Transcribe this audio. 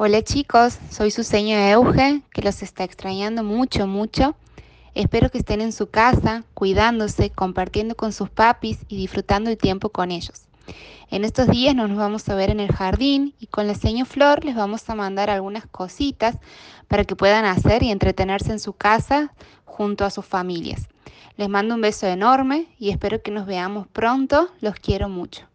Hola chicos, soy su señor Euge, que los está extrañando mucho, mucho. Espero que estén en su casa, cuidándose, compartiendo con sus papis y disfrutando el tiempo con ellos. En estos días nos vamos a ver en el jardín y con la señor Flor les vamos a mandar algunas cositas para que puedan hacer y entretenerse en su casa junto a sus familias. Les mando un beso enorme y espero que nos veamos pronto. Los quiero mucho.